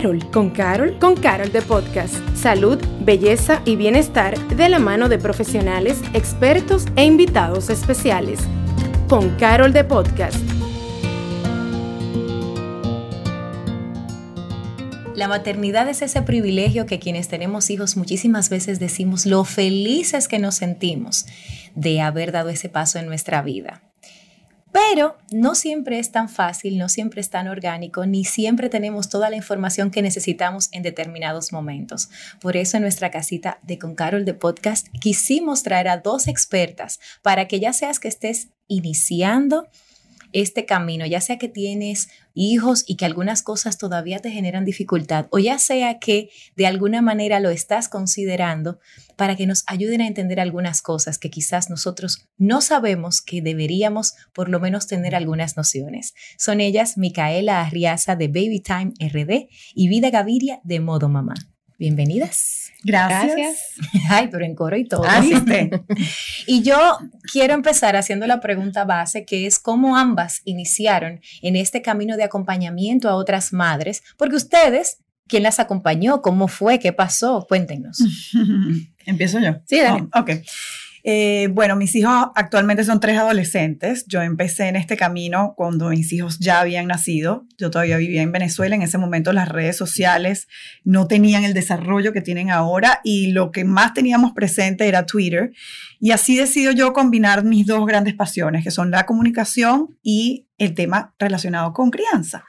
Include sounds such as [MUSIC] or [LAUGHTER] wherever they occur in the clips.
Carol, con Carol, con Carol de Podcast. Salud, belleza y bienestar de la mano de profesionales, expertos e invitados especiales. Con Carol de Podcast. La maternidad es ese privilegio que quienes tenemos hijos muchísimas veces decimos lo felices que nos sentimos de haber dado ese paso en nuestra vida. Pero no siempre es tan fácil, no siempre es tan orgánico, ni siempre tenemos toda la información que necesitamos en determinados momentos. Por eso en nuestra casita de Con Carol de Podcast quisimos traer a dos expertas para que ya seas que estés iniciando este camino, ya sea que tienes hijos y que algunas cosas todavía te generan dificultad, o ya sea que de alguna manera lo estás considerando para que nos ayuden a entender algunas cosas que quizás nosotros no sabemos que deberíamos por lo menos tener algunas nociones. Son ellas Micaela Arriaza de Baby Time RD y Vida Gaviria de Modo Mamá. Bienvenidas. Gracias. [LAUGHS] Ay, pero en coro y todo. Ah, [LAUGHS] y yo quiero empezar haciendo la pregunta base, que es cómo ambas iniciaron en este camino de acompañamiento a otras madres, porque ustedes, ¿quién las acompañó? ¿Cómo fue? ¿Qué pasó? Cuéntenos. [LAUGHS] ¿Empiezo yo? Sí, dale. Oh, ok. Eh, bueno, mis hijos actualmente son tres adolescentes. Yo empecé en este camino cuando mis hijos ya habían nacido. Yo todavía vivía en Venezuela. En ese momento las redes sociales no tenían el desarrollo que tienen ahora y lo que más teníamos presente era Twitter. Y así decido yo combinar mis dos grandes pasiones, que son la comunicación y el tema relacionado con crianza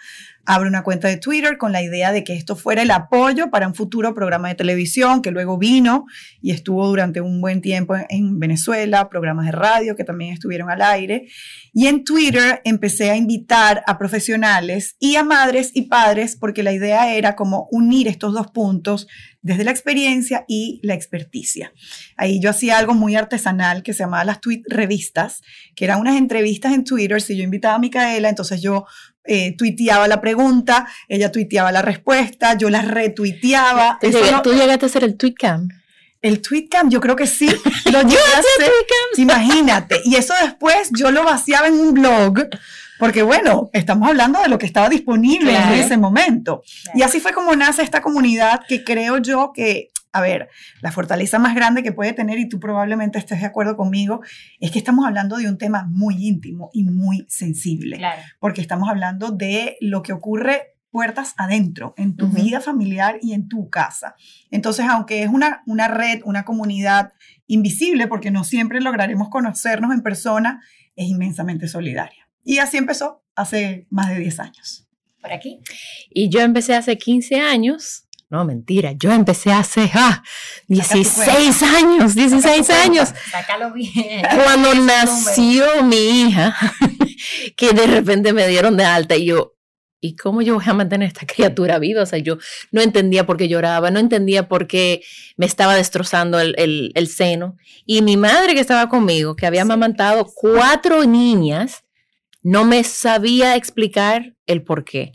abre una cuenta de Twitter con la idea de que esto fuera el apoyo para un futuro programa de televisión que luego vino y estuvo durante un buen tiempo en Venezuela, programas de radio que también estuvieron al aire. Y en Twitter empecé a invitar a profesionales y a madres y padres porque la idea era como unir estos dos puntos desde la experiencia y la experticia. Ahí yo hacía algo muy artesanal que se llamaba las tweet revistas, que eran unas entrevistas en Twitter. Si yo invitaba a Micaela, entonces yo eh, tuiteaba la pregunta, ella tuiteaba la respuesta, yo la retuiteaba. ¿Tú, llegaste a hacer el tweetcam? El tweetcam, yo creo que sí. [LAUGHS] Lo llegué a hacer. Imagínate. Y eso después yo lo vaciaba en un blog, porque bueno, estamos hablando de lo que estaba disponible en ese momento. Y así fue como nace esta comunidad que creo yo que a ver, la fortaleza más grande que puede tener, y tú probablemente estés de acuerdo conmigo, es que estamos hablando de un tema muy íntimo y muy sensible, porque estamos hablando de lo que ocurre puertas adentro, en tu vida familiar y en tu casa. Entonces, aunque es una, una red, una comunidad invisible, porque no siempre lograremos conocernos en persona, es inmensamente solidaria. Y así empezó hace más de 10 años. Por aquí. Y yo empecé hace 15 años no, mentira, yo empecé hace ah, 16 años, 16 años. Sácalo bien. Cuando nació mi hija, [LAUGHS] que de repente me dieron de alta y yo, ¿y cómo yo voy a mantener a esta criatura viva? O sea, yo no entendía por qué lloraba, no entendía por qué me estaba destrozando el, el, el seno. Y mi madre que estaba conmigo, que había amamantado cuatro niñas, no me sabía explicar el por qué.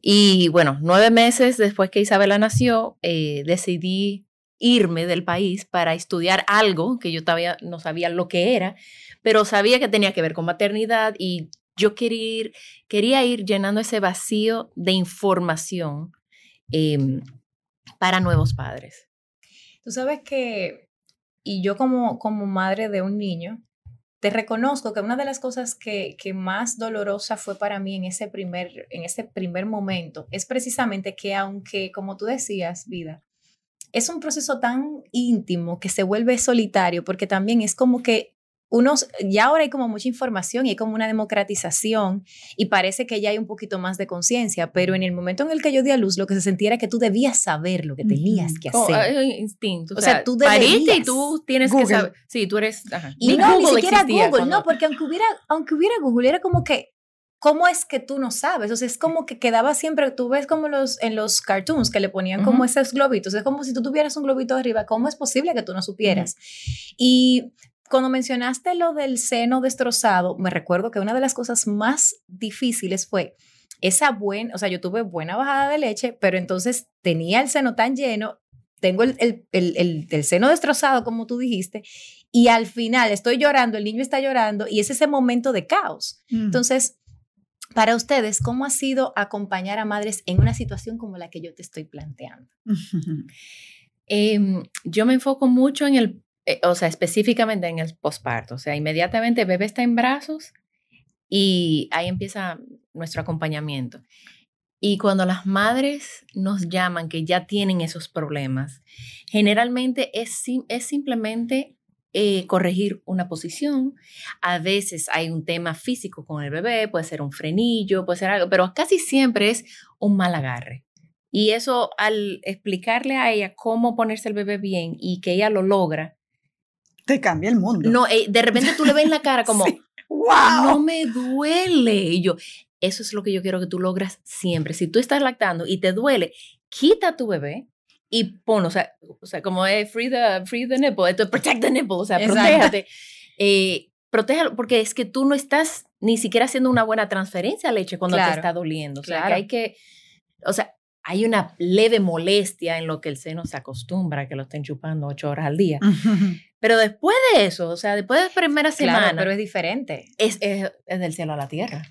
Y bueno, nueve meses después que Isabela nació, eh, decidí irme del país para estudiar algo que yo todavía no sabía lo que era, pero sabía que tenía que ver con maternidad y yo quería ir, quería ir llenando ese vacío de información em, para nuevos padres. Tú sabes que, y yo como, como madre de un niño, te reconozco que una de las cosas que, más dolorosa fue para mí en ese, primer, en ese primer momento es precisamente que aunque, como tú decías, vida, es un proceso tan íntimo que se vuelve solitario, porque también es como que unos, ya ahora hay como mucha información y hay como una democratización y parece que ya hay un poquito más de conciencia, pero en el momento en el que yo di a luz, lo que se sentía era que tú debías saber lo que tenías que hacer. Oh, instinto. O, sea, tú deberías. y tú tienes que saber. Sí, tú eres. Y no, ni siquiera Google, no, porque aunque hubiera, aunque hubiera Google, era como que ¿cómo es que tú no sabes? O sea, es como que quedaba siempre, tú ves como los, en los cartoons que le ponían como esos globitos, es como si tú tuvieras un globito arriba, ¿cómo es posible que tú no supieras? Y cuando mencionaste lo del seno destrozado, me recuerdo que una de las cosas más difíciles fue esa buena, o sea, yo tuve buena bajada de leche, pero entonces tenía el seno tan lleno, tengo el, el, el, seno destrozado, como tú dijiste, y al final estoy llorando, el niño está llorando, y es ese momento de caos. Mm. Entonces, para ustedes, ¿cómo ha sido acompañar a madres en una situación como la que yo te estoy planteando? [LAUGHS] Em, yo me enfoco mucho en el, eh, o sea, específicamente en el posparto. O sea, inmediatamente el bebé está en brazos y ahí empieza nuestro acompañamiento. Y cuando las madres nos llaman que ya tienen esos problemas, generalmente es, es simplemente eh, corregir una posición. A veces hay un tema físico con el bebé, puede ser un frenillo, puede ser algo, pero casi siempre es un mal agarre. Y eso al explicarle a ella cómo ponerse el bebé bien y que ella lo logra. Te cambia el mundo. No, eh, de repente tú le ves en la cara [LAUGHS] como, wow. no me duele. Y yo, eso es lo que yo quiero que tú logras siempre. Si tú estás lactando y te duele, quita a tu bebé y pon, o sea, o sea como es free the, free the nipple, esto protect the nipple, o sea, protégate. Eh, protéjalo, porque es que tú no estás ni siquiera haciendo una buena transferencia a leche cuando te está doliendo. O sea, que hay que, o sea, hay una leve molestia en lo que el seno se acostumbra a que lo estén chupando ocho horas al día. [LAUGHS] Pero después de eso, o sea, después de la primera semana. Claro, pero es diferente. Es, es, es, del cielo a la tierra.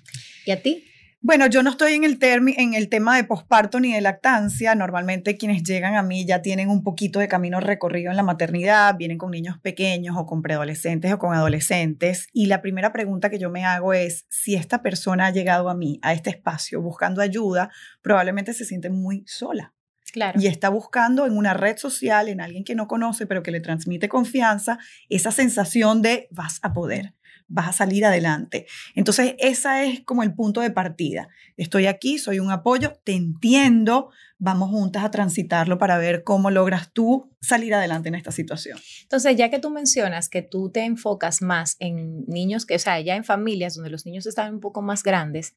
¿Y a ti? Bueno, yo no estoy en el, en el tema de posparto ni de lactancia. Normalmente quienes llegan a mí ya tienen un poquito de camino recorrido en la maternidad, vienen con niños pequeños o con preadolescentes o con adolescentes. Y la primera pregunta que yo me hago es, si esta persona ha llegado a mí, a este espacio, buscando ayuda, probablemente se siente muy sola. Claro. Y está buscando en una red social, en alguien que no conoce, pero que le transmite confianza, esa sensación de vas a poder vas a salir adelante. Entonces, ese es como el punto de partida. Estoy aquí, soy un apoyo, te entiendo, vamos juntas a transitarlo para ver cómo logras tú salir adelante en esta situación. Entonces, ya que tú mencionas que tú te enfocas más en niños, que, o sea, ya en familias donde los niños están un poco más grandes,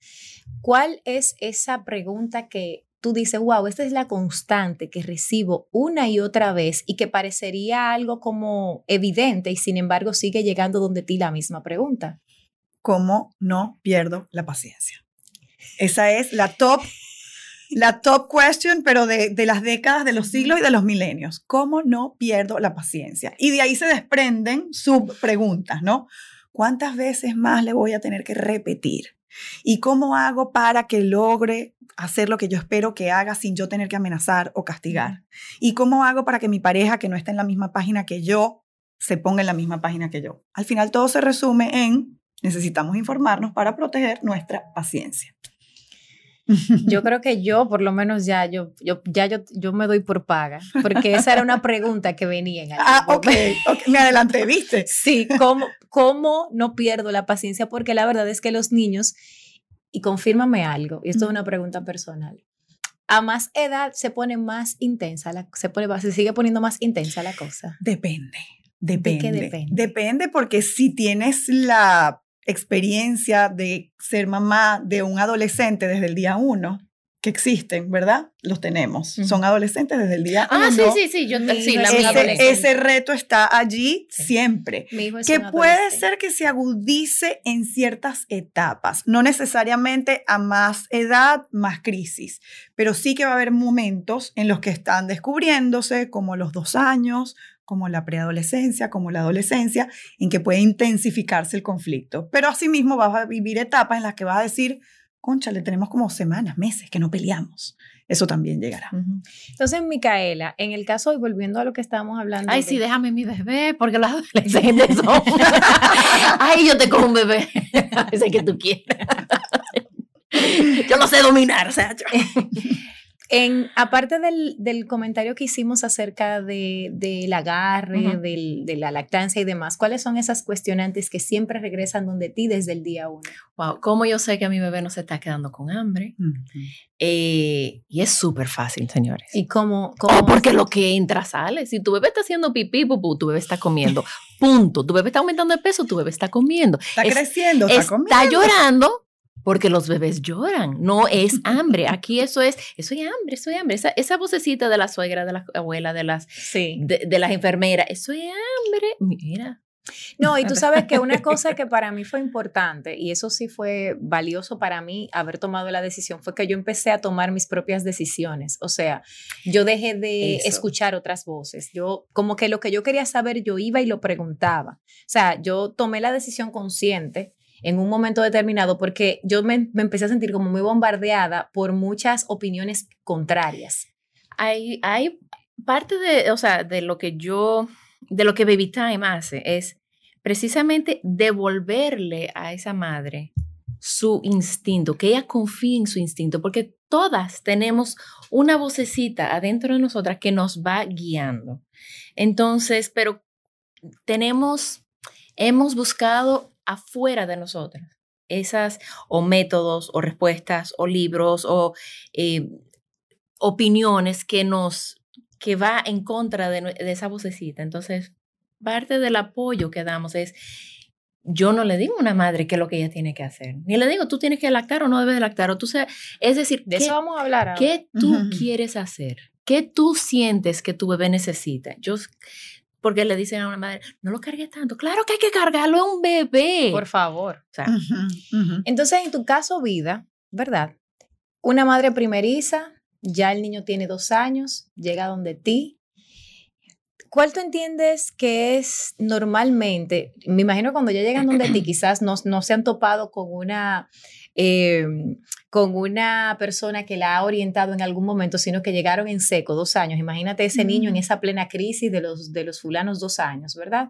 ¿cuál es esa pregunta que tú dices, wow, esta es la constante que recibo una y otra vez y que parecería algo como evidente y sin embargo sigue llegando donde ti la misma pregunta. ¿Cómo no pierdo la paciencia? Esa es la top, la top question, pero de, de las décadas, de los siglos y de los milenios. ¿Cómo no pierdo la paciencia? Y de ahí se desprenden subpreguntas, ¿no? ¿Cuántas veces más le voy a tener que repetir? ¿Y cómo hago para que logre hacer lo que yo espero que haga sin yo tener que amenazar o castigar? ¿Y cómo hago para que mi pareja que no está en la misma página que yo se ponga en la misma página que yo? Al final todo se resume en necesitamos informarnos para proteger nuestra paciencia. Yo creo que yo, por lo menos ya, yo, yo, ya yo, yo me doy por paga, porque esa era una pregunta que venía en [LAUGHS] Ah, ok, me adelanté, ¿viste? [LAUGHS] Sí, ¿cómo, ¿cómo no pierdo la paciencia? Porque la verdad es que los niños, y confírmame algo, y esto es una pregunta personal, a más edad se pone más intensa, la, se, pone, se sigue poniendo más intensa la cosa. Depende. Depende. ¿De qué depende? Depende porque si tienes la experiencia de ser mamá de un adolescente desde el día uno, que existen, ¿verdad? Los tenemos. Son adolescentes desde el día ah, uno. Ah, sí, sí, sí. Yo, sí la ese, ese, reto está allí siempre. Mi hijo es que puede ser que se agudice en ciertas etapas. No necesariamente a más edad, más crisis. Pero sí que va a haber momentos en los que están descubriéndose, como los dos años, como la preadolescencia, como la adolescencia, en que puede intensificarse el conflicto. Pero asimismo vas a vivir etapas en las que vas a decir, concha, le tenemos como semanas, meses que no peleamos. Eso también llegará. Entonces, Micaela, en el caso, y volviendo a lo que estábamos hablando. Ay, sí, déjame mi bebé, porque los adolescentes son. [LAUGHS] Ay, yo te cojo un bebé. [LAUGHS] Ese que tú quieres. [LAUGHS] yo no sé dominar, o sea. En, aparte del, del, comentario que hicimos acerca del de, agarre, del, de la lactancia y demás, ¿cuáles son esas cuestionantes que siempre regresan donde ti desde el día uno? Wow, ¿cómo yo sé que a mi bebé no se está quedando con hambre? eh, y es súper fácil, señores. ¿Y cómo? cómo oh, porque lo que entra sale. Si tu bebé está haciendo pipí, pupú, tu bebé está comiendo. [LAUGHS] Punto. Tu bebé está aumentando de peso, tu bebé está comiendo. Está es, creciendo, está, está comiendo. llorando, porque los bebés lloran, no es hambre. Aquí eso es, eso es hambre, eso es hambre. Esa, esa vocecita de la suegra, de la abuela, de las, sí. de, de las enfermeras, eso es hambre. Mira. No, y tú sabes que una [LAUGHS] cosa que para mí fue importante, y eso sí fue valioso para mí haber tomado la decisión, fue que yo empecé a tomar mis propias decisiones. O sea, yo dejé de eso. escuchar otras voces. Yo, como que lo que yo quería saber, yo iba y lo preguntaba. O sea, yo tomé la decisión consciente en un momento determinado, porque yo me, me empecé a sentir como muy bombardeada por muchas opiniones contrarias. Hay, hay parte de, o sea, de lo que yo, de lo que Baby Time hace es precisamente devolverle a esa madre su instinto, que ella confíe en su instinto, porque todas tenemos una vocecita adentro de nosotras que nos va guiando. Entonces, pero tenemos, hemos buscado afuera de nosotras esas o métodos o respuestas o libros o eh, opiniones que nos, que va en contra de, de esa vocecita. Entonces, parte del apoyo que damos es, yo no le digo a una madre qué es lo que ella tiene que hacer. Ni le digo, tú tienes que lactar o no debes lactar. O tú es decir, de eso vamos a hablar ¿qué tú [LAUGHS] quieres hacer? ¿Qué tú sientes que tu bebé necesita? Yo, porque le dicen a una madre, no lo cargues tanto. Claro que hay que cargarlo a un bebé. Por favor. Entonces, en tu caso, vida, ¿verdad? Una madre primeriza, ya el niño tiene dos años, llega donde ti, ¿Cuál tú entiendes que es normalmente? Me imagino cuando ya llegan donde ti, [CLEARS THROAT] quizás no, no se han topado con una, eh, con una persona que la ha orientado en algún momento, sino que llegaron en seco, dos años. Imagínate ese niño en esa plena crisis de los, de los fulanos dos años, ¿verdad?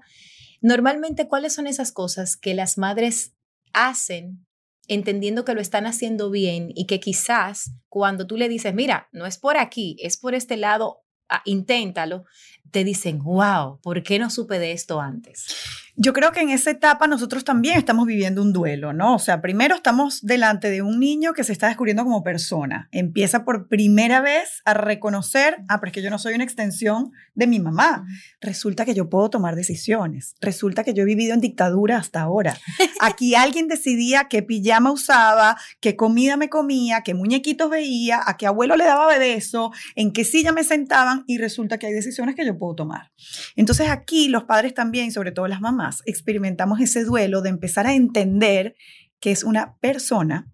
Normalmente, ¿cuáles son esas cosas que las madres hacen entendiendo que lo están haciendo bien y que quizás cuando tú le dices, mira, no es por aquí, es por este lado, inténtalo, te dicen, wow, ¿por qué no supe de esto antes? Yo creo que en esa etapa nosotros también estamos viviendo un duelo, ¿no? O sea, primero estamos delante de un niño que se está descubriendo como persona. Empieza por primera vez a reconocer, ah, pero es que yo no soy una extensión de mi mamá. Resulta que yo puedo tomar decisiones. Resulta que yo he vivido en dictadura hasta ahora. [LAUGHS] Aquí alguien decidía qué pijama usaba, qué comida me comía, qué muñequitos veía, a qué abuelo le daba beso, en qué silla me sentaban y resulta que hay decisiones que yo puedo tomar. Entonces aquí los padres también, sobre todo las mamás, experimentamos ese duelo de empezar a entender que es una persona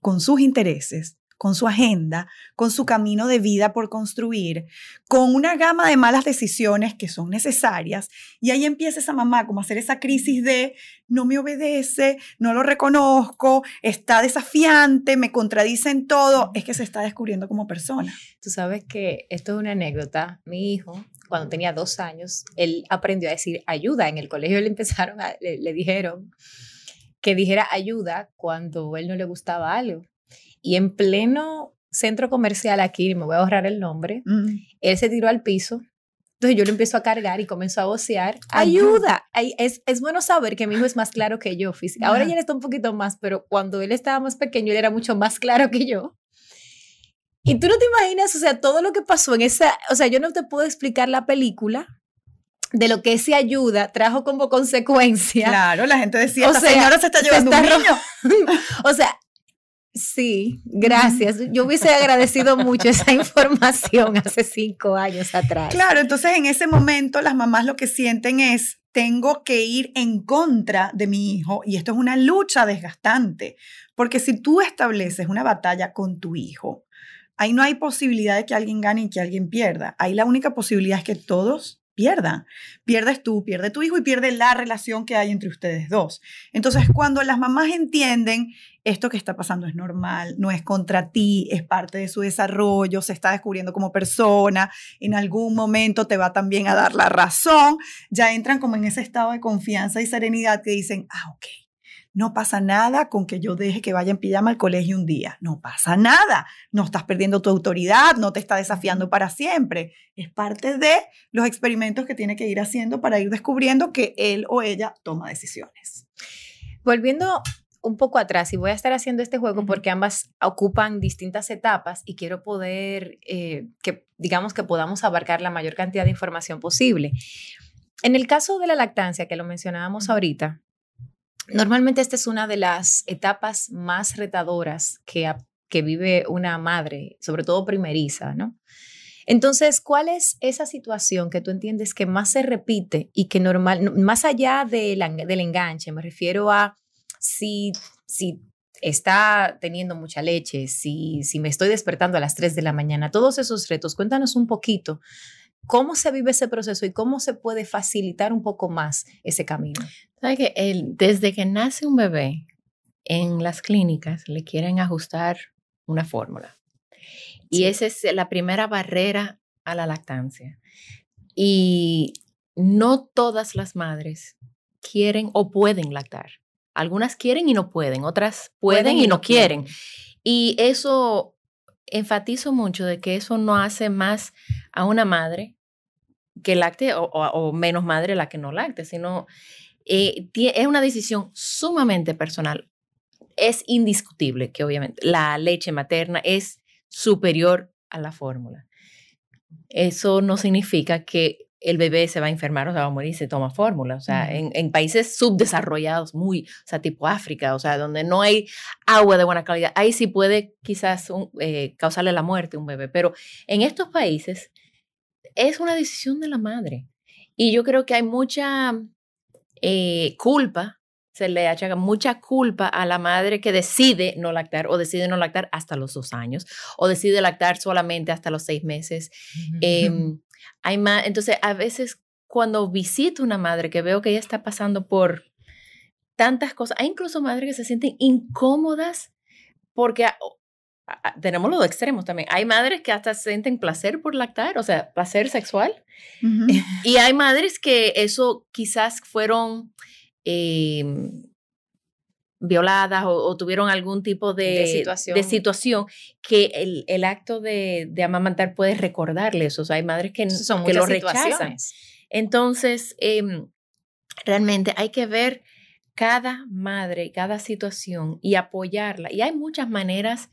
con sus intereses, con su agenda, con su camino de vida por construir, con una gama de malas decisiones que son necesarias. Y ahí empieza esa mamá como a hacer esa crisis de no me obedece, no lo reconozco, está desafiante, me contradice en todo. Es que se está descubriendo como persona. Tú sabes que esto es una anécdota. Mi hijo cuando tenía dos años, él aprendió a decir ayuda. En el colegio le empezaron le, dijeron que dijera ayuda cuando él no le gustaba algo. Y en pleno centro comercial aquí, me voy a ahorrar el nombre, él se tiró al piso. Entonces yo lo empiezo a cargar y comenzó a vocear, ayuda. Es, es bueno saber que mi hijo es más claro que yo. Ahora ya está un poquito más, pero cuando él estaba más pequeño, él era mucho más claro que yo. Y tú no te imaginas, o sea, todo lo que pasó en esa, o sea, yo no te puedo explicar la película de lo que esa ayuda trajo como consecuencia. Claro, la gente decía, o esta señora se está llevando un niño. [LAUGHS] o sea, sí, gracias. Yo hubiese agradecido mucho esa información hace cinco años atrás. Claro, entonces en ese momento las mamás lo que sienten es, tengo que ir en contra de mi hijo y esto es una lucha desgastante, porque si tú estableces una batalla con tu hijo, Ahí no hay posibilidad de que alguien gane y que alguien pierda. Ahí la única posibilidad es que todos pierdan. Pierdes tú, pierde tu hijo y pierde la relación que hay entre ustedes dos. Entonces, cuando las mamás entienden esto que está pasando es normal, no es contra ti, es parte de su desarrollo, se está descubriendo como persona, en algún momento te va también a dar la razón, ya entran como en ese estado de confianza y serenidad que dicen, ah, ok, no pasa nada con que yo deje que vaya en pijama al colegio un día. No pasa nada. No estás perdiendo tu autoridad, no te está desafiando para siempre. Es parte de los experimentos que tiene que ir haciendo para ir descubriendo que él o ella toma decisiones. Volviendo un poco atrás y voy a estar haciendo este juego porque ambas ocupan distintas etapas y quiero poder, eh, que digamos que podamos abarcar la mayor cantidad de información posible. En el caso de la lactancia, que lo mencionábamos ahorita, Normalmente esta es una de las etapas más retadoras que, vive una madre, sobre todo primeriza, ¿no? Entonces, ¿cuál es esa situación que tú entiendes que más se repite y que normal, más allá de del enganche, me refiero a si, si está teniendo mucha leche, si, si me estoy despertando a las 3 de la mañana, todos esos retos, cuéntanos un poquito ¿Cómo se vive ese proceso y cómo se puede facilitar un poco más ese camino? ¿Sabes que desde que nace un bebé, en las clínicas le quieren ajustar una fórmula. Y esa es la primera barrera a la lactancia. Y no todas las madres quieren o pueden lactar. Algunas quieren y no pueden, otras pueden, y, no quieren. Y eso enfatizo mucho de que eso no hace más a una madre que lacte o, menos madre la que no lacte, sino eh, es una decisión sumamente personal. Es indiscutible que obviamente la leche materna es superior a la fórmula. Eso no significa que el bebé se va a enfermar o se va a morir se toma fórmula. O sea, en, países subdesarrollados, muy, o sea, tipo África, o sea, donde no hay agua de buena calidad, ahí sí puede quizás eh, causarle la muerte a un bebé. Pero en estos países es una decisión de la madre. Y yo creo que hay mucha eh, culpa se le achaga mucha culpa a la madre que decide no lactar o decide no lactar hasta los dos años o decide lactar solamente hasta los seis meses. Hay más, entonces, a veces cuando visito una madre que veo que ella está pasando por tantas cosas, hay incluso madres que se sienten incómodas porque tenemos los extremos también. Hay madres que hasta sienten placer por lactar, o sea, placer sexual. [LAUGHS] Y hay madres que eso quizás fueron em, violadas o, tuvieron algún tipo de, situación. que el, el acto de, de, amamantar puede recordarle eso. O sea, hay madres que, Son que lo rechazan. Entonces, em, realmente hay que ver cada madre, cada situación y apoyarla. Y hay muchas maneras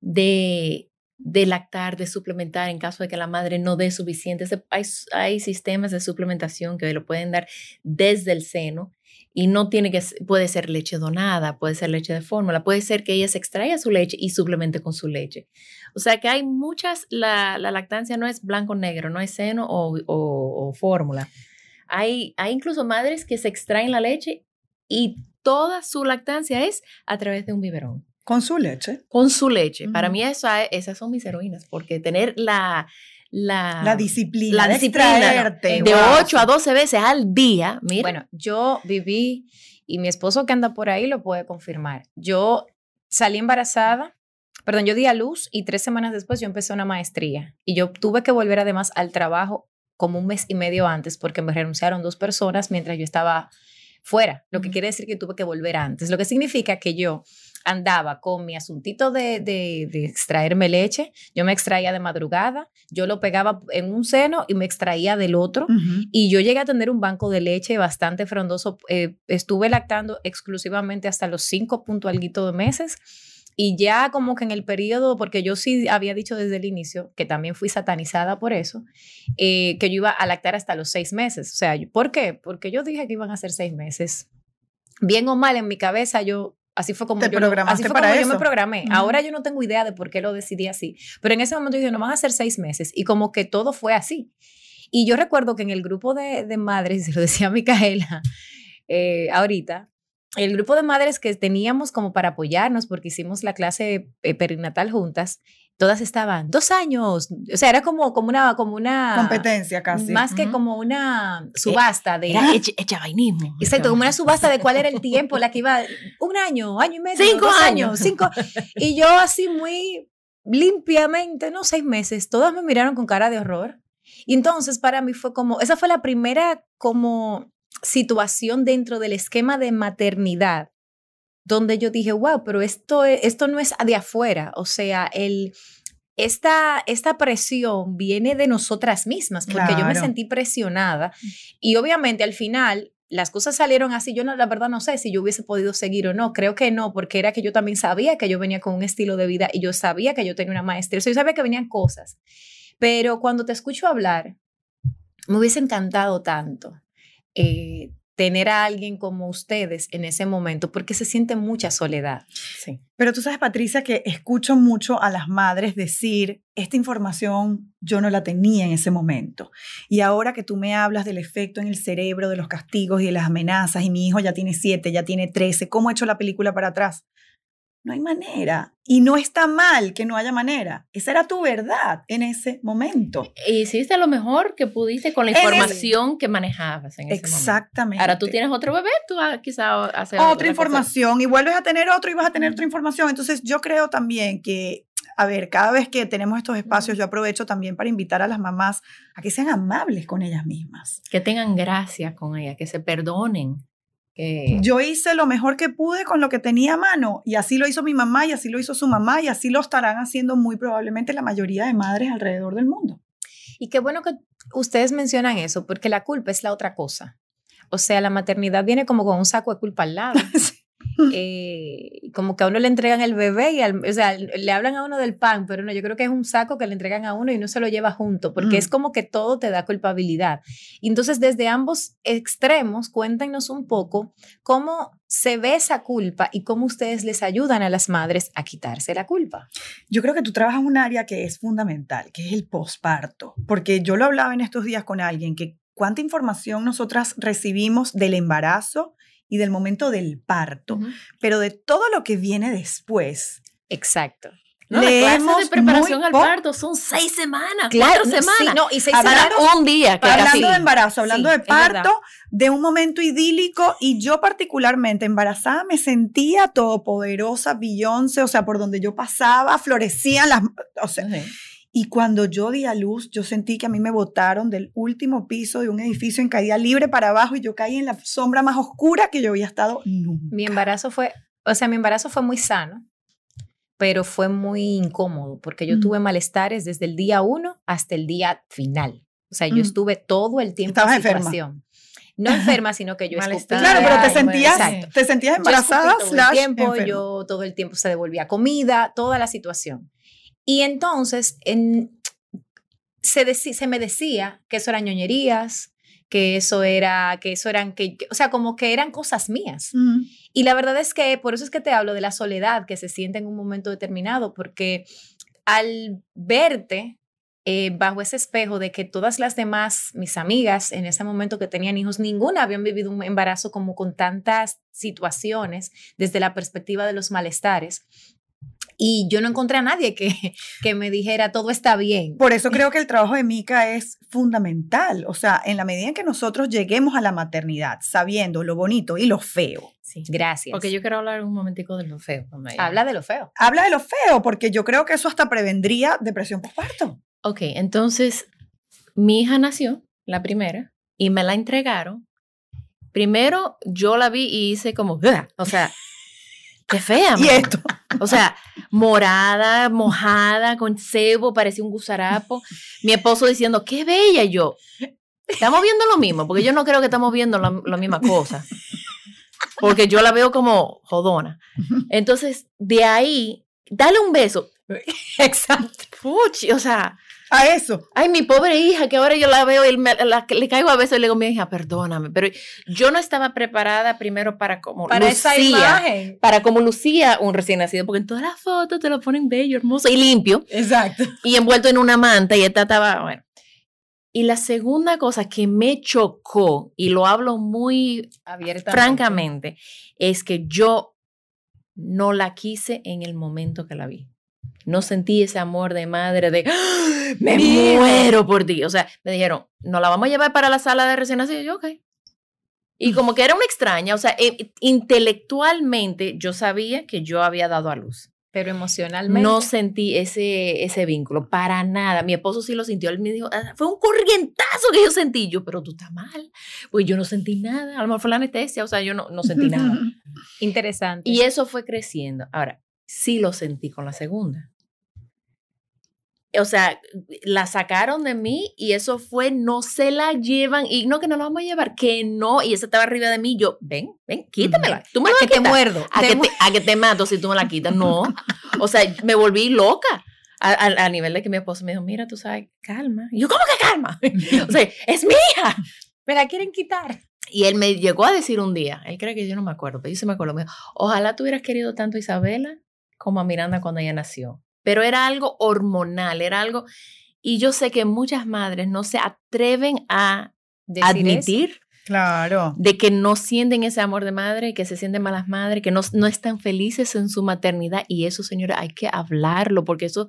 de, de lactar, de suplementar en caso de que la madre no dé suficiente. Hay, hay sistemas de suplementación que lo pueden dar desde el seno y no tiene que, puede ser leche donada, puede ser leche de fórmula, puede ser que ella se extraiga su leche y suplemente con su leche. O sea que hay muchas, la, la lactancia no es blanco-negro, no es seno o, o, fórmula. Hay, hay incluso madres que se extraen la leche y toda su lactancia es a través de un biberón. Con su leche. Con su leche. Para mí esa, esas son mis heroínas, porque tener la, la, disciplina, la disciplina de 8 a 12 veces al día. Mira. Bueno, yo viví, y mi esposo que anda por ahí lo puede confirmar. Yo salí embarazada, perdón, yo di a luz y tres semanas después yo empecé una maestría. Y yo tuve que volver además al trabajo como un mes y medio antes porque me renunciaron dos personas mientras yo estaba fuera, lo que quiere decir que tuve que volver antes, lo que significa que yo andaba con mi asuntito de, de, extraerme leche, yo me extraía de madrugada, yo lo pegaba en un seno y me extraía del otro, y yo llegué a tener un banco de leche bastante frondoso, eh, estuve lactando exclusivamente hasta los cinco punto alguito de meses, y ya como que en el periodo, porque yo sí había dicho desde el inicio, que también fui satanizada por eso, eh, que yo iba a lactar hasta los seis meses. O sea, ¿por qué? Porque yo dije que iban a ser seis meses. Bien o mal en mi cabeza, yo Así fue como, yo, así fue como yo me programé. Ahora yo no tengo idea de por qué lo decidí así. Pero en ese momento yo dije, no van a ser seis meses. Y como que todo fue así. Y yo recuerdo que en el grupo de, de madres, [LAUGHS] se lo decía Micaela eh, ahorita, el grupo de madres que teníamos como para apoyarnos, porque hicimos la clase eh, perinatal juntas, todas estaban dos años, o sea, era como, como, una, como una... Competencia casi. Más que como una subasta de... Era hecha, vainismo. Exacto, como una subasta de cuál era el tiempo, la que iba un año, año y medio. Cinco años. Cinco. Y yo así muy limpiamente, no, seis meses, todas me miraron con cara de horror. Y entonces para mí fue como, esa fue la primera como situación dentro del esquema de maternidad donde yo dije, wow, pero esto, e, esto no es de afuera, o sea, el, esta, esta presión viene de nosotras mismas, porque yo me sentí presionada mm. y obviamente al final las cosas salieron así, yo no, la verdad no sé si yo hubiese podido seguir o no, creo que no, porque era que yo también sabía que yo venía con un estilo de vida y yo sabía que yo tenía una maestría, o sea, yo sabía que venían cosas, pero cuando te escucho hablar, me hubiese encantado tanto eh, tener a alguien como ustedes en ese momento, porque se siente mucha soledad. Sí. Pero tú sabes, Patricia, que escucho mucho a las madres decir, esta información yo no la tenía en ese momento. Y ahora que tú me hablas del efecto en el cerebro, de los castigos y de las amenazas, y mi hijo ya tiene siete, ya tiene trece, ¿cómo he hecho la película para atrás? No hay manera. Y no está mal que no haya manera. Esa era tu verdad en ese momento. Hiciste lo mejor que pudiste con la información que manejabas en ese Exactamente. momento. Ahora tú tienes otro bebé, tú quizás hacer otra información y vuelves a tener otro y vas a tener otra información. Entonces yo creo también que, a ver, cada vez que tenemos estos espacios, yo aprovecho también para invitar a las mamás a que sean amables con ellas mismas. Que tengan gracia con ellas, que se perdonen yo hice lo mejor que pude con lo que tenía a mano y así lo hizo mi mamá y así lo hizo su mamá y así lo estarán haciendo muy probablemente la mayoría de madres alrededor del mundo. Y qué bueno que ustedes mencionan eso, porque la culpa es la otra cosa. O sea, la maternidad viene como con un saco de culpa al lado. [LAUGHS] [LAUGHS] Eh, como que a uno le entregan el bebé y o sea, le hablan a uno del pan, pero no, yo creo que es un saco que le entregan a uno y no se lo lleva junto, porque es como que todo te da culpabilidad. Entonces, desde ambos extremos, cuéntenos un poco cómo se ve esa culpa y cómo ustedes les ayudan a las madres a quitarse la culpa. Yo creo que tú trabajas un área que es fundamental, que es el posparto, porque yo lo hablaba en estos días con alguien que cuánta información nosotras recibimos del embarazo y del momento del parto, pero de todo lo que viene después. Exacto. No, Leemos de preparación al parto son seis semanas, cuatro semanas. no, y seis semanas un día. hablando de embarazo, hablando de parto, de un momento idílico y yo particularmente embarazada me sentía todopoderosa, Beyoncé, o sea, por donde yo pasaba, florecían las, o sea, y cuando yo di a luz, yo sentí que a mí me botaron del último piso de un edificio en caída libre para abajo y yo caí en la sombra más oscura que yo había estado nunca. Mi embarazo fue, o sea, mi embarazo fue muy sano, pero fue muy incómodo porque yo mm. tuve malestares desde el día uno hasta el día final. O sea, yo mm. estuve todo el tiempo en situación. No enferma, sino que yo [LAUGHS] estaba. Claro, pero te sentías, te sentías embarazada. todo el tiempo, yo todo el tiempo se devolvía comida, toda la situación. Y entonces en, se, se me decía que eso eran ñoñerías, que eso era, que eso eran, que, o sea, como que eran cosas mías. Y la verdad es que por eso es que te hablo de la soledad que se siente en un momento determinado, porque al verte eh, bajo ese espejo de que todas las demás, mis amigas en ese momento que tenían hijos, ninguna habían vivido un embarazo como con tantas situaciones desde la perspectiva de los malestares. Y yo no encontré a nadie que, que me dijera todo está bien. Por eso creo [LAUGHS] que el trabajo de Mica es fundamental. O sea, en la medida en que nosotros lleguemos a la maternidad sabiendo lo bonito y lo feo. Sí, gracias. Porque yo quiero hablar un momentico de lo feo. Habla de lo feo. Habla de lo feo, porque yo creo que eso hasta prevendría depresión postparto. Ok, entonces mi hija nació, la primera, y me la entregaron. Primero yo la vi y hice como, o sea, qué fea. y esto. O sea, morada, mojada, con cebo, parecía un gusarapo. Mi esposo diciendo, qué bella yo. Estamos viendo lo mismo, porque yo no creo que estamos viendo la, misma cosa. Porque yo la veo como jodona. Entonces, de ahí, dale un beso. [LAUGHS] Exacto. Puchi, o sea, a eso. Ay, mi pobre hija, que ahora yo la veo y le caigo a veces y le digo, mi hija, perdóname, pero yo no estaba preparada primero para como para esa imagen. para como lucía un recién nacido, porque en todas las fotos te lo ponen bello, hermoso y limpio. Exacto. Y envuelto en una manta y esta estaba, bueno. Y la segunda cosa que me chocó, y lo hablo muy abiertamente, francamente, es que yo no la quise en el momento que la vi. No sentí ese amor de madre de ¡Ah! me muero por ti. O sea, me dijeron, no la vamos a llevar para la sala de recién nacido. yo, ok. Y como que era una extraña, o sea, eh, intelectualmente yo sabía que yo había dado a luz. Pero emocionalmente. No sentí ese, ese vínculo, para nada. Mi esposo sí lo sintió. Él me dijo, ah, fue un corrientazo que yo sentí. Yo, pero tú estás mal. Pues yo no sentí nada. A lo mejor fue la anestesia, o sea, yo no, no sentí [LAUGHS] nada. Interesante. Y eso fue creciendo. Ahora, sí lo sentí con la segunda o sea, la sacaron de mí y eso fue, no se la llevan y no que no la vamos a llevar, que no, y esa estaba arriba de mí, yo, ven, ven, quítamela, tú me a que te muerdo, a, que te, [LAUGHS] a que te mato si tú me la quitas, no, o sea, me volví loca. A, nivel de que mi esposo me dijo, mira, tú sabes, calma. Y yo, ¿cómo que calma? [LAUGHS] o sea, es mi hija. Me la quieren quitar. Y él me llegó a decir un día, él cree que yo no me acuerdo, pero yo sí me acuerdo, me dijo, ojalá tú hubieras querido tanto a Isabela como a Miranda cuando ella nació pero era algo hormonal, era algo... Y yo sé que muchas madres no se atreven a admitir Claro. De que no sienten ese amor de madre, que se sienten malas madres, que no, no están felices en su maternidad. Y eso, señora, hay que hablarlo porque eso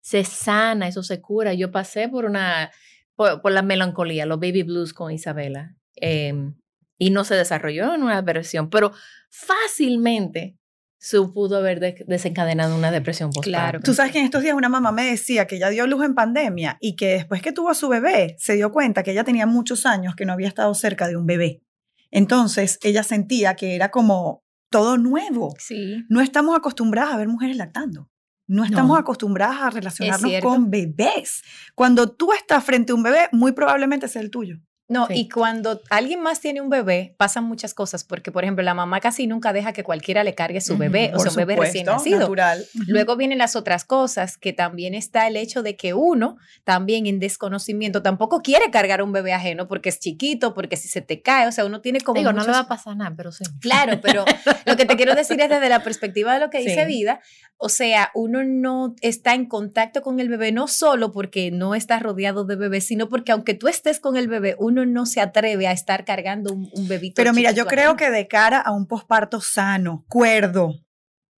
se sana, eso se cura. Yo pasé por una, por, la melancolía, los baby blues con Isabela. Em, y no se desarrolló en una depresión, pero fácilmente se pudo haber desencadenado una depresión post Claro. Tú sabes que en estos días una mamá me decía que ella dio luz en pandemia y que después que tuvo a su bebé se dio cuenta que ella tenía muchos años que no había estado cerca de un bebé. Entonces ella sentía que era como todo nuevo. Sí. No estamos acostumbradas a ver mujeres lactando. No estamos acostumbradas a relacionarnos con bebés. Cuando tú estás frente a un bebé, muy probablemente sea el tuyo. No, y cuando alguien más tiene un bebé, pasan muchas cosas, porque por ejemplo, la mamá casi nunca deja que cualquiera le cargue su bebé, o sea, un bebé recién nacido. Natural. Luego vienen las otras cosas, que también está el hecho de que uno, también en desconocimiento, tampoco quiere cargar un bebé ajeno porque es chiquito, porque si se te cae, o sea, uno tiene como. Digo, no le va a pasar nada, pero sí. Claro, pero lo que te quiero decir es desde la [LAUGHS] perspectiva de lo que dice Vida, o sea, uno no está en contacto con el bebé, no solo porque no está rodeado de bebés, sino porque aunque tú estés con el bebé, uno no se atreve a estar cargando un, bebito. Pero mira, yo creo que de cara a un posparto sano, cuerdo,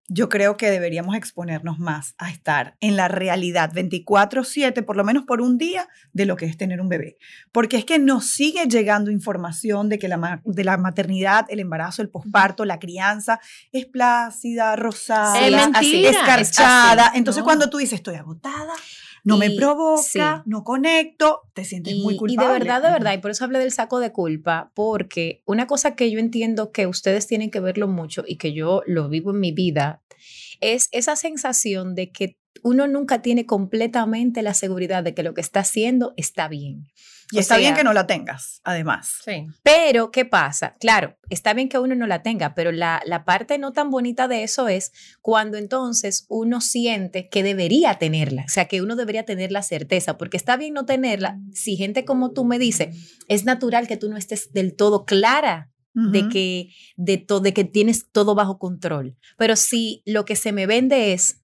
yo creo que deberíamos exponernos más a estar en la realidad 24/7, por lo menos por un día, de lo que es tener un bebé. Porque es que nos sigue llegando información de que la, de la maternidad, el embarazo, el posparto, la crianza es plácida, rosada, escarchada. Entonces cuando tú dices, estoy agotada, no me provoca, no conecto, te sientes muy culpable. Y de verdad, de verdad, y por eso hablé del saco de culpa, porque una cosa que yo entiendo que ustedes tienen que verlo mucho y que yo lo vivo en mi vida, es esa sensación de que uno nunca tiene completamente la seguridad de que lo que está haciendo está bien. Y está bien que no la tengas, además. Sí. Pero, ¿qué pasa? Claro, está bien que uno no la tenga, pero la, la parte no tan bonita de eso es cuando entonces uno siente que debería tenerla, o sea, que uno debería tener la certeza, porque está bien no tenerla si gente como tú me dice, es natural que tú no estés del todo clara de que de, de que tienes todo bajo control. Pero si lo que se me vende es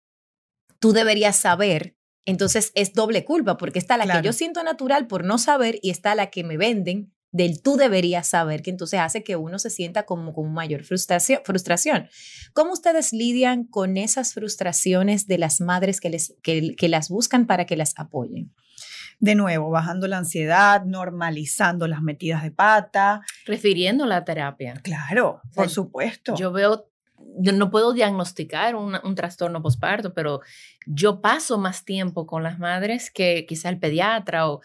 tú deberías saber entonces es doble culpa, porque está la que yo siento natural por no saber y está la que me venden del tú deberías saber, que entonces hace que uno se sienta como con mayor frustración, frustración. ¿Cómo ustedes lidian con esas frustraciones de las madres que, les, que, las buscan para que las apoyen? de nuevo, bajando la ansiedad, normalizando las metidas de pata. Refiriendo la terapia. Claro, por supuesto. Yo veo yo no puedo diagnosticar un, trastorno posparto, pero yo paso más tiempo con las madres que quizá el pediatra o,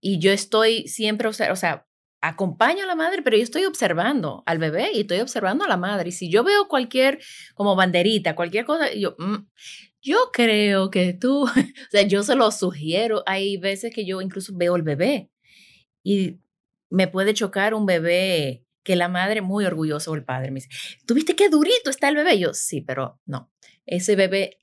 y yo estoy siempre, o sea, acompaño a la madre, pero yo estoy observando al bebé y estoy observando a la madre. Y si yo veo cualquier, como banderita, cualquier cosa, yo, mm, yo creo que tú, [LAUGHS] o sea, yo se lo sugiero. Hay veces que yo incluso veo el bebé y me puede chocar un bebé que la madre muy orgullosa o el padre me dice, ¿tuviste qué durito está el bebé? Yo, sí, pero no, ese bebé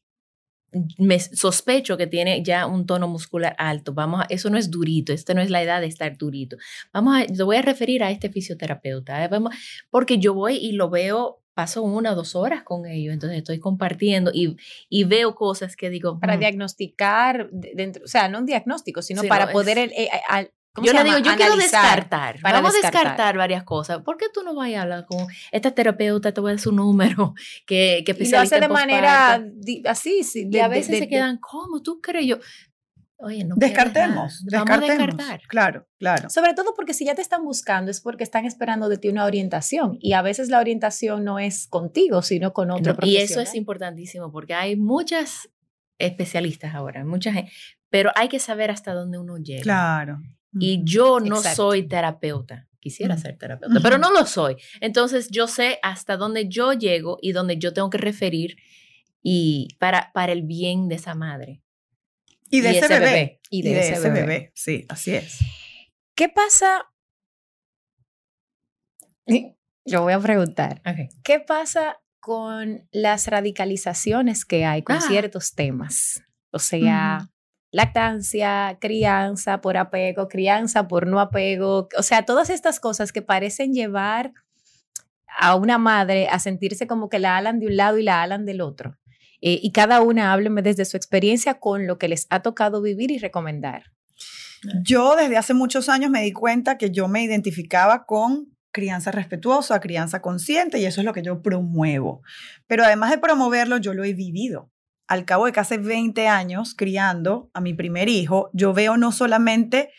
me sospecho que tiene ya un tono muscular alto. Vamos a, eso no es durito, esta no es la edad de estar durito. Vamos a, lo voy a referir a este fisioterapeuta, ¿eh? Vamos, porque yo voy y lo veo, paso una o dos horas con ellos, entonces estoy compartiendo y, y veo cosas que digo. Para mm". diagnosticar, dentro, o sea, no un diagnóstico, sino para poder el, eh, yo le digo, yo quiero descartar. Vamos a descartar varias cosas. ¿Por qué tú no vas a hablar con esta terapeuta? Te voy a dar su número. [LAUGHS] Que, que y lo hace de manera así. Sí, y a veces se quedan, ¿cómo tú crees? Yo, Oye, no descartemos, descartemos. Vamos a descartar. Claro, claro. Sobre todo porque si ya te están buscando es porque están esperando de ti una orientación y a veces la orientación no es contigo, sino con otro Y eso es importantísimo porque hay muchas especialistas ahora, mucha gente, pero hay que saber hasta dónde uno llega. Claro. Y yo no soy terapeuta. Quisiera ser terapeuta, pero no lo soy. Entonces yo sé hasta dónde yo llego y dónde yo tengo que referir y para, para el bien de esa madre. Y de ese, bebé. Y de, ese, bebé. Sí, así es. ¿Qué pasa? Yo voy a preguntar. ¿Qué pasa con las radicalizaciones que hay con ah. ciertos temas? O sea, lactancia, crianza por apego, crianza por no apego, o sea, todas estas cosas que parecen llevar a una madre a sentirse como que la alan de un lado y la alan del otro. Eh, y cada una hábleme desde su experiencia con lo que les ha tocado vivir y recomendar. Yo desde hace muchos años me di cuenta que yo me identificaba con crianza respetuosa, crianza consciente, y eso es lo que yo promuevo. Pero además de promoverlo, yo lo he vivido. Al cabo de casi 20 años criando a mi primer hijo, yo veo no solamente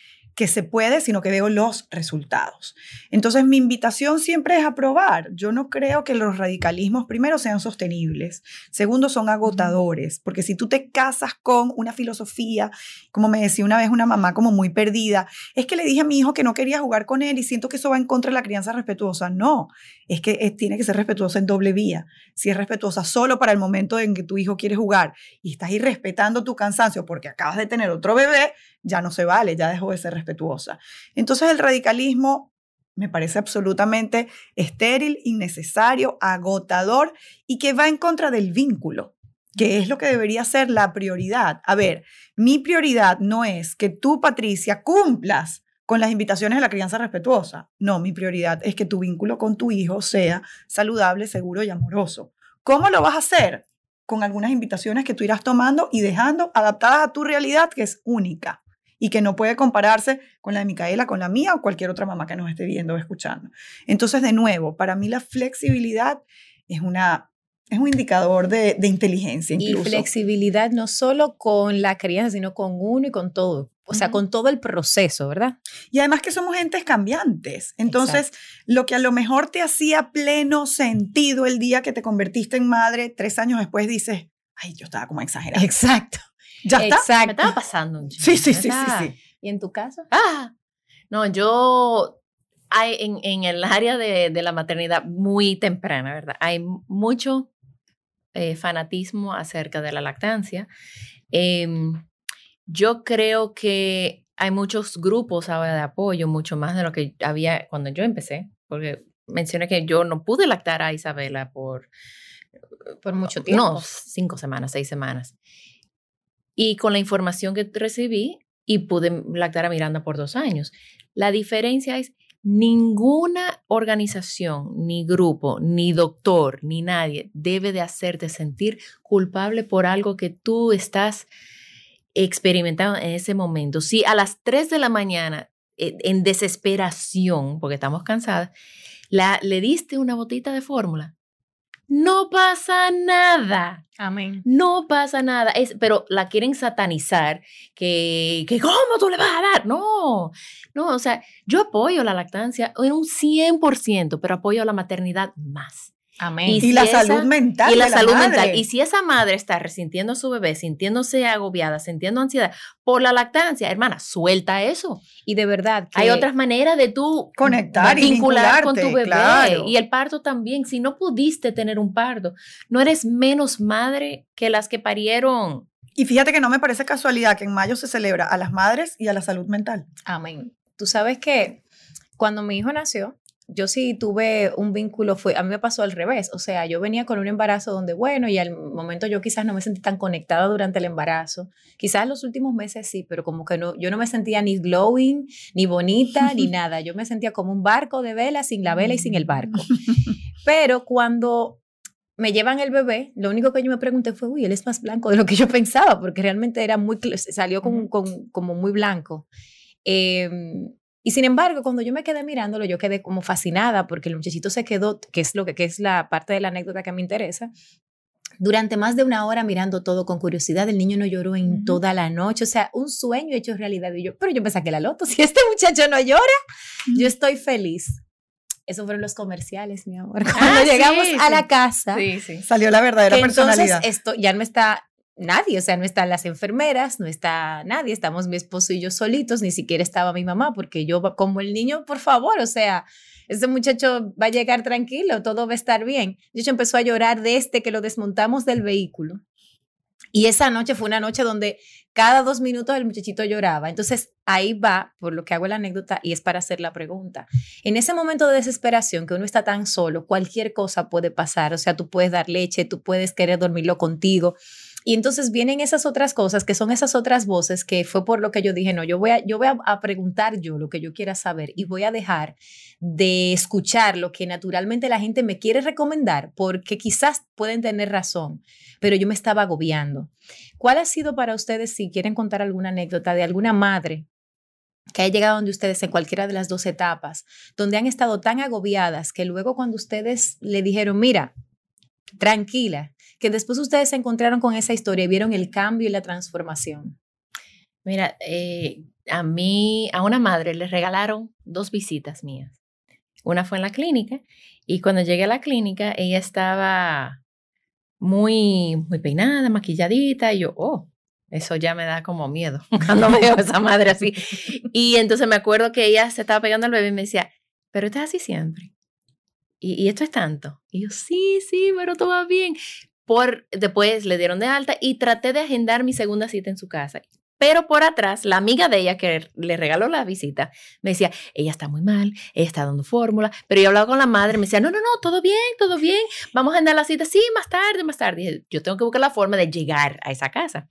que se puede, sino que veo los resultados. Entonces, mi invitación siempre es a probar. Yo no creo que los radicalismos, primero, sean sostenibles, segundo, son agotadores, porque si tú te casas con una filosofía, como me decía una vez una mamá como muy perdida, es que le dije a mi hijo que no quería jugar con él y siento que eso va en contra de la crianza respetuosa. No, es que tiene que ser respetuosa en doble vía. Si es respetuosa solo para el momento en que tu hijo quiere jugar y estás irrespetando tu cansancio porque acabas de tener otro bebé, ya no se vale, ya dejó de ser respetuosa. Entonces el radicalismo me parece absolutamente estéril, innecesario, agotador y que va en contra del vínculo, que es lo que debería ser la prioridad. A ver, mi prioridad no es que tú, Patricia, cumplas con las invitaciones de la crianza respetuosa. No, mi prioridad es que tu vínculo con tu hijo sea saludable, seguro y amoroso. ¿Cómo lo vas a hacer? Con algunas invitaciones que tú irás tomando y dejando adaptadas a tu realidad, que es única y que no puede compararse con la de Micaela, con la mía o cualquier otra mamá que nos esté viendo o escuchando. Entonces, de nuevo, para mí la flexibilidad es una es un indicador de, inteligencia incluso. Y flexibilidad no solo con la crianza, sino con uno y con todo. O sea, con todo el proceso, ¿verdad? Y además que somos entes cambiantes. Entonces, lo que a lo mejor te hacía pleno sentido el día que te convertiste en madre, tres años después dices, ay, yo estaba como exagerada. Exacto. ¿Ya está? Exacto. Me estaba pasando. Sí, sí, sí, sí, sí. ¿Y en tu caso? Ah, no, yo hay en, en el área de, de, la maternidad muy temprana, ¿verdad? Hay mucho eh, fanatismo acerca de la lactancia. Em, yo creo que hay muchos grupos ahora de apoyo, mucho más de lo que había cuando yo empecé, porque mencioné que yo no pude lactar a Isabela por, por mucho tiempo. No, cinco semanas, seis semanas. Y con la información que recibí, y pude lactar a Miranda por dos años. La diferencia es, ninguna organización, ni grupo, ni doctor, ni nadie debe de hacerte sentir culpable por algo que tú estás experimentando en ese momento. Si a las 3 de la mañana, eh, en desesperación, porque estamos cansadas, le diste una botita de fórmula, no pasa nada. Amén. No pasa nada. Es, pero la quieren satanizar, que, que ¿cómo tú le vas a dar? No, no, o sea, yo apoyo la lactancia en un 100%, pero apoyo la maternidad más. Amén. Y, la salud mental. Y la, salud mental. Y si esa madre está resintiendo a su bebé, sintiéndose agobiada, sintiendo ansiedad por la lactancia, hermana, suelta eso. Y de verdad. Hay otras maneras de tú conectar y vincular con tu bebé. Y el parto también. Si no pudiste tener un parto, no eres menos madre que las que parieron. Y fíjate que no me parece casualidad que en mayo se celebra a las madres y a la salud mental. Amén. Tú sabes que cuando mi hijo nació, yo sí tuve un vínculo, fue, a mí me pasó al revés, o sea, yo venía con un embarazo donde, bueno, y al momento yo quizás no me sentí tan conectada durante el embarazo, quizás los últimos meses sí, pero como que no, yo no me sentía ni glowing, ni bonita, ni [LAUGHS] nada, yo me sentía como un barco de vela, sin la vela y sin el barco. [LAUGHS] Pero cuando me llevan el bebé, lo único que yo me pregunté fue, uy, él es más blanco de lo que yo pensaba, porque realmente era muy, salió con, con, como muy blanco. Eh, y sin embargo, cuando yo me quedé mirándolo, yo quedé como fascinada porque el muchachito se quedó, que es lo que, que es la parte de la anécdota que me interesa, durante más de una hora mirando todo con curiosidad. El niño no lloró en toda la noche, o sea, un sueño hecho realidad. Y yo, pero yo pensé que la loto, [LAUGHS] si este muchacho no llora, yo estoy feliz. Esos fueron los comerciales, mi amor. [LAUGHS] Ah, cuando llegamos a la casa, sí, sí. salió la verdadera personalidad. Entonces, esto ya no está nadie, o sea, no están las enfermeras, no está nadie, estamos mi esposo y yo solitos, ni siquiera estaba mi mamá, porque yo como el niño, por favor, o sea, este muchacho va a llegar tranquilo, todo va a estar bien. De hecho, empezó a llorar desde que lo desmontamos del vehículo. Y esa noche fue una noche donde cada dos minutos el muchachito lloraba. Entonces ahí va, por lo que hago la anécdota, y es para hacer la pregunta. En ese momento de desesperación, que uno está tan solo, cualquier cosa puede pasar. O sea, tú puedes dar leche, tú puedes querer dormirlo contigo, y entonces vienen esas otras cosas, que son esas otras voces, que fue por lo que yo dije, no, yo voy a, yo voy a, preguntar yo lo que yo quiera saber y voy a dejar de escuchar lo que naturalmente la gente me quiere recomendar, porque quizás pueden tener razón, pero yo me estaba agobiando. ¿Cuál ha sido para ustedes, si quieren contar alguna anécdota de alguna madre que haya llegado donde ustedes en cualquiera de las dos etapas, donde han estado tan agobiadas que luego cuando ustedes le dijeron, mira, tranquila, que después ustedes se encontraron con esa historia y vieron el cambio y la transformación? Mira, eh, a mí, a una madre le regalaron dos visitas mías. Una fue en la clínica y cuando llegué a la clínica ella estaba muy, muy peinada, maquilladita y yo, oh, eso ya me da como miedo [LAUGHS] cuando [LAUGHS] veo a esa madre así. Y entonces me acuerdo que ella se estaba pegando al bebé y me decía, pero estás así siempre. Y, esto es tanto. Y yo, sí, sí, pero todo va bien. Por, después le dieron de alta y traté de agendar mi segunda cita en su casa. Pero por atrás, la amiga de ella que le regaló la visita me decía, ella está muy mal, ella está dando fórmula. Pero yo hablaba con la madre, me decía, no, no, no, todo bien, todo bien, vamos a andar la cita, sí, más tarde, más tarde. Dije, yo tengo que buscar la forma de llegar a esa casa.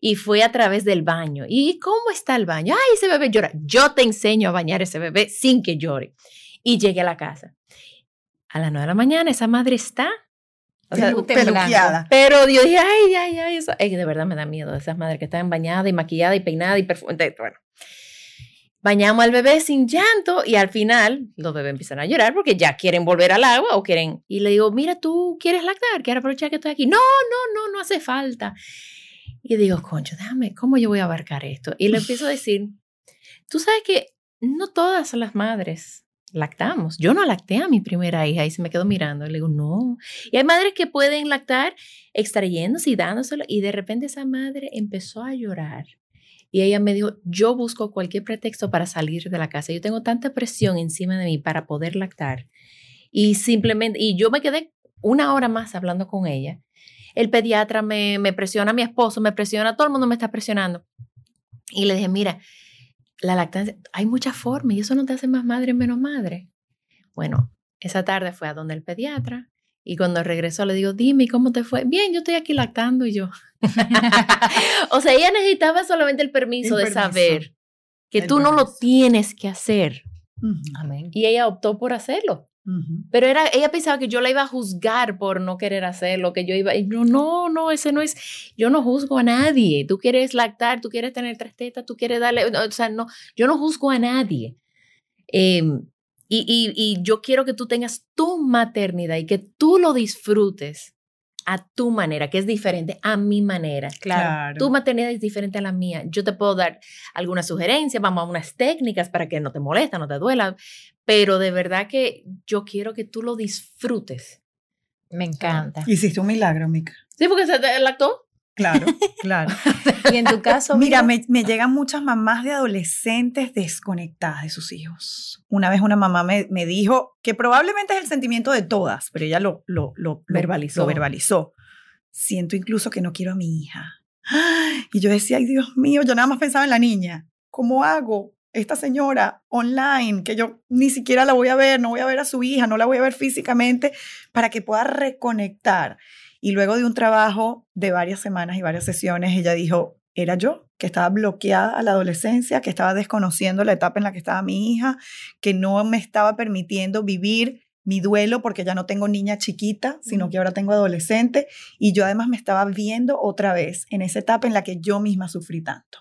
Y fue a través del baño. ¿Y cómo está el baño? Ay, ese bebé llora. Yo te enseño a bañar ese bebé sin que llore. Y llegué a la casa. A las nueve de la mañana, esa madre está o sea, peluqueada. Pero Dios, ay, ay, ay, eso. de verdad me da miedo esas madres que están bañadas y maquilladas y peinadas y perfumadas. Bueno, bañamos al bebé sin llanto y al final los bebés empiezan a llorar porque ya quieren volver al agua o quieren. Y le digo, mira, tú quieres lactar, quiero aprovechar que estoy aquí. No, no, no, no hace falta. Y digo, concho, déjame, ¿cómo yo voy a abarcar esto? Y le empiezo a decir, tú sabes que no todas las madres lactamos. Yo no lacté a mi primera hija y se me quedó mirando. Le digo, no. Y hay madres que pueden lactar extrayéndose y dándoselo. Y de repente esa madre empezó a llorar. Y ella me dijo, yo busco cualquier pretexto para salir de la casa. Yo tengo tanta presión encima de mí para poder lactar. Y simplemente, y yo me quedé una hora más hablando con ella. El pediatra me, me presiona, mi esposo me presiona, todo el mundo me está presionando. Y le dije, mira, la lactancia, hay muchas formas y eso no te hace más madre menos madre. Bueno, esa tarde fue a donde el pediatra y cuando regresó le digo, dime, ¿cómo te fue? Bien, yo estoy aquí lactando y yo. [LAUGHS] [LAUGHS] o sea, ella necesitaba solamente el permiso de saber que tú no lo tienes que hacer. Amén. Y ella optó por hacerlo. Pero era, ella pensaba que yo la iba a juzgar por no querer hacerlo, que yo iba, y no, no, no, ese no es, yo no juzgo a nadie. Tú quieres lactar, tú quieres tener tres tetas, tú quieres darle, o sea, no, yo no juzgo a nadie. Em, y, y, y yo quiero que tú tengas tu maternidad y que tú lo disfrutes a tu manera, que es diferente a mi manera. Claro, Tu maternidad es diferente a la mía. Yo te puedo dar algunas sugerencias, vamos a unas técnicas para que no te molesta, no te duela, pero de verdad que yo quiero que tú lo disfrutes. Me encanta. Hiciste un milagro, Mica. Sí, porque se lactó. Claro, [LAUGHS] claro. y en tu caso. Mira, me, me, llegan muchas mamás de adolescentes desconectadas de sus hijos. Una vez una mamá me, me dijo que probablemente es el sentimiento de todas, pero ella lo, lo, lo, verbalizó. lo verbalizó. Siento incluso que no quiero a mi hija. [GASPS] Y yo decía, ay Dios mío, yo nada más pensaba en la niña. ¿Cómo hago? Esta señora online, que yo ni siquiera la voy a ver, no voy a ver a su hija, no la voy a ver físicamente, para que pueda reconectar. Y luego de un trabajo de varias semanas y varias sesiones, ella dijo, era yo, que estaba bloqueada a la adolescencia, que estaba desconociendo la etapa en la que estaba mi hija, que no me estaba permitiendo vivir mi duelo porque ya no tengo niña chiquita, sino que ahora tengo adolescente y yo además me estaba viendo otra vez en esa etapa en la que yo misma sufrí tanto.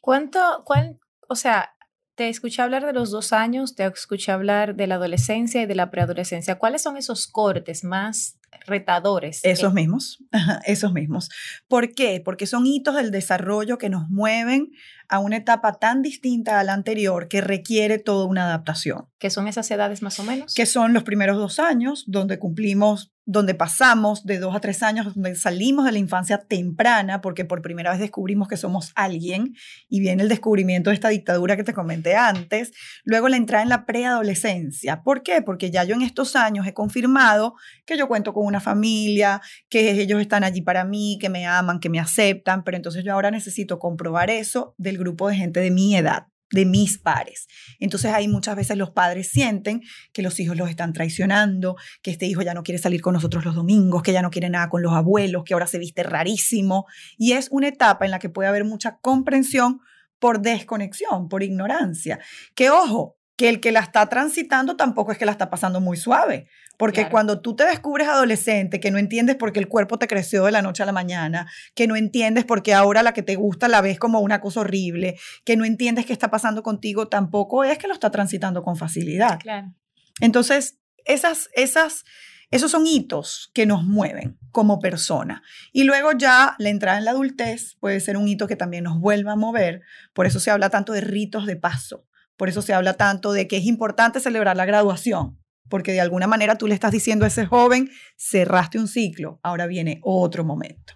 ¿Cuánto, cuál, o sea, te escuché hablar de los dos años, te escuché hablar de la adolescencia y de la preadolescencia. ¿Cuáles son esos cortes más retadores. Esos mismos, [LAUGHS] esos mismos. ¿Por qué? Porque son hitos del desarrollo que nos mueven a una etapa tan distinta a la anterior que requiere toda una adaptación. ¿Qué son esas edades más o menos? Que son los primeros dos años, donde cumplimos donde pasamos de dos a tres años, donde salimos de la infancia temprana, porque por primera vez descubrimos que somos alguien, y viene el descubrimiento de esta dictadura que te comenté antes, luego la entrada en la preadolescencia. ¿Por qué? Porque ya yo en estos años he confirmado que yo cuento con una familia, que ellos están allí para mí, que me aman, que me aceptan, pero entonces yo ahora necesito comprobar eso del grupo de gente de mi edad de mis pares. Entonces ahí muchas veces los padres sienten que los hijos los están traicionando, que este hijo ya no quiere salir con nosotros los domingos, que ya no quiere nada con los abuelos, que ahora se viste rarísimo. Y es una etapa en la que puede haber mucha comprensión por desconexión, por ignorancia. Que ojo, que el que la está transitando tampoco es que la está pasando muy suave. Porque Claro. cuando tú te descubres adolescente, que no entiendes por qué el cuerpo te creció de la noche a la mañana, que no entiendes por qué ahora la que te gusta la ves como una cosa horrible, que no entiendes qué está pasando contigo, tampoco es que lo está transitando con facilidad. Claro. Entonces, esas, esas, esos son hitos que nos mueven como persona. Y luego ya la entrada en la adultez puede ser un hito que también nos vuelva a mover. Por eso se habla tanto de ritos de paso. Por eso se habla tanto de que es importante celebrar la graduación. Porque de alguna manera tú le estás diciendo a ese joven, cerraste un ciclo, ahora viene otro momento.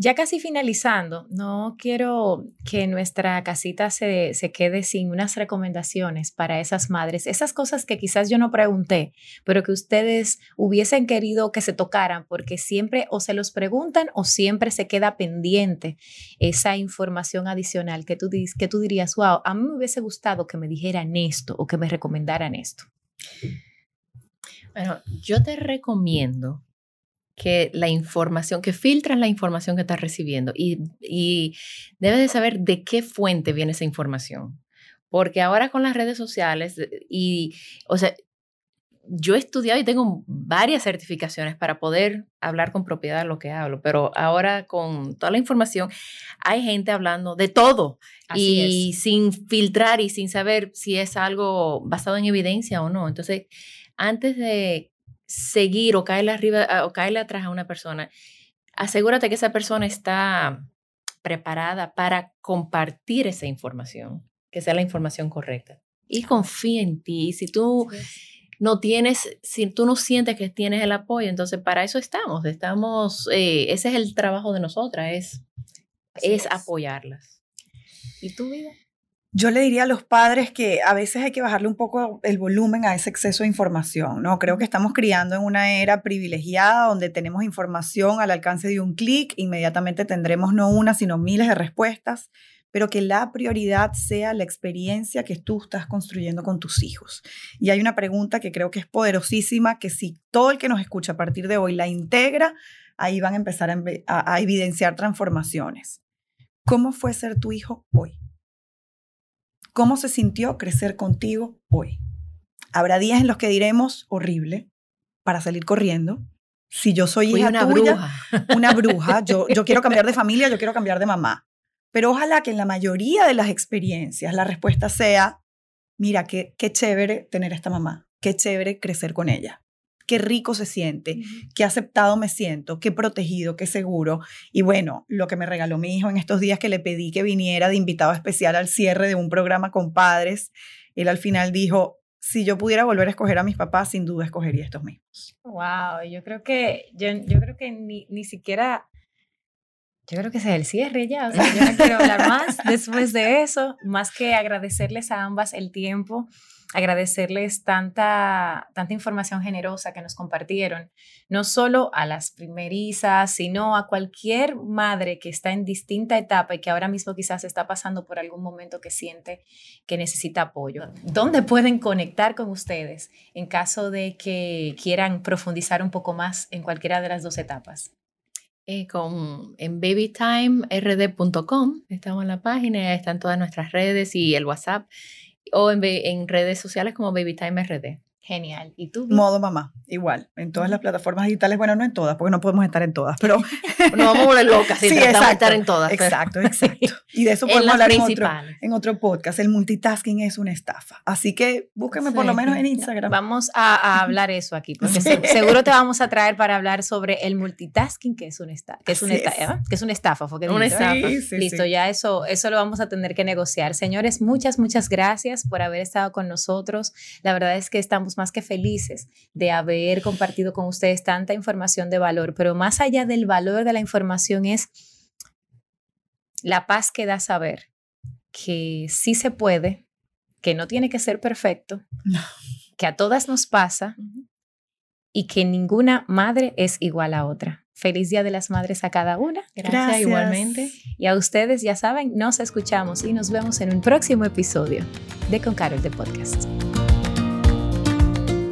Ya casi finalizando, no quiero que nuestra casita se, se quede sin unas recomendaciones para esas madres, esas cosas que quizás yo no pregunté, pero que ustedes hubiesen querido que se tocaran, porque siempre o se los preguntan o siempre se queda pendiente esa información adicional que tú, que tú dirías, wow, a mí me hubiese gustado que me dijeran esto o que me recomendaran esto. Bueno, yo te recomiendo que la información, que filtras la información que estás recibiendo y, y debes de saber de qué fuente viene esa información. Porque ahora con las redes sociales eh, y, o sea, yo he estudiado y tengo varias certificaciones para poder hablar con propiedad lo que hablo, pero ahora con toda la información hay gente hablando de todo Así y es. sin filtrar y sin saber si es algo basado en evidencia o no. Entonces, antes de seguir o caerle arriba a- o caerle atrás a una persona, asegúrate que esa persona está preparada para compartir esa información, que sea la información correcta. Y confía en ti. Si tú no tienes, si tú no sientes que tienes el apoyo, entonces para eso estamos. Estamos, eh, ese es el trabajo de nosotras, es, Así es apoyarlas. ¿Y tu vida? Yo le diría a los padres que a veces hay que bajarle un poco el volumen a ese exceso de información, ¿no? Creo que estamos criando en una era privilegiada donde tenemos información al alcance de un clic, inmediatamente tendremos no una, sino miles de respuestas, pero que la prioridad sea la experiencia que tú estás construyendo con tus hijos. Y hay una pregunta que creo que es poderosísima, que si todo el que nos escucha a partir de hoy la integra, ahí van a empezar a, a evidenciar transformaciones. ¿Cómo fue ser tu hijo hoy? ¿Cómo se sintió crecer contigo hoy? Habrá días en los que diremos horrible para salir corriendo. Si yo soy Fui hija una tuya, bruja. [LAUGHS] una bruja, yo, yo quiero cambiar de familia, yo quiero cambiar de mamá. Pero ojalá que en la mayoría de las experiencias la respuesta sea, mira, qué, qué chévere tener esta mamá, qué chévere crecer con ella, qué rico se siente, qué aceptado me siento, qué protegido, qué seguro. Y bueno, lo que me regaló mi hijo en estos días que le pedí que viniera de invitado especial al cierre de un programa con padres, él al final dijo, si yo pudiera volver a escoger a mis papás, sin duda escogería estos mismos. Wow, yo creo que, yo, yo creo que ni, ni siquiera, yo creo que ese es el cierre ya, o sea, yo no quiero hablar más después de eso, más que agradecerles a ambas el tiempo, agradecerles tanta, tanta información generosa que nos compartieron, no solo a las primerizas, sino a cualquier madre que está en distinta etapa y que ahora mismo quizás está pasando por algún momento que siente que necesita apoyo. ¿Dónde pueden conectar con ustedes en caso de que quieran profundizar un poco más en cualquiera de las dos etapas? Eh, con, en babytimerd.com, estamos en la página, están todas nuestras redes y el WhatsApp, o en, en redes sociales como BabyTimeRD. Genial. ¿Y tú? Modo mamá, igual, en todas las plataformas digitales, bueno, no en todas, porque no podemos estar en todas, pero [LAUGHS] Nos vamos a volver locas si [LAUGHS] Sí, tratamos de exacto, estar en todas. pero- Exacto, [LAUGHS] exacto. Y de eso podemos hablar en otro, en otro podcast. El multitasking es una estafa. Así que búsquenme por lo menos en Instagram. Vamos a, a hablar eso aquí, porque Sí. seguro te vamos a traer para hablar sobre el multitasking, que es una estafa, que es una es. ¿eh? que es una estafa, fue que Una dijiste, ¿verdad? estafa. Listo, ya eso, eso lo vamos a tener que negociar. Señores, muchas, muchas gracias por haber estado con nosotros. La verdad es que estamos más que felices de haber compartido con ustedes tanta información de valor, pero más allá del valor de la información es la paz que da saber que sí se puede, que no tiene que ser perfecto, No. que a todas nos pasa y que ninguna madre es igual a otra. Feliz Día de las Madres a cada una. Gracias, igualmente. Y a ustedes, ya saben, nos escuchamos y nos vemos en un próximo episodio de Con Carol de Podcast.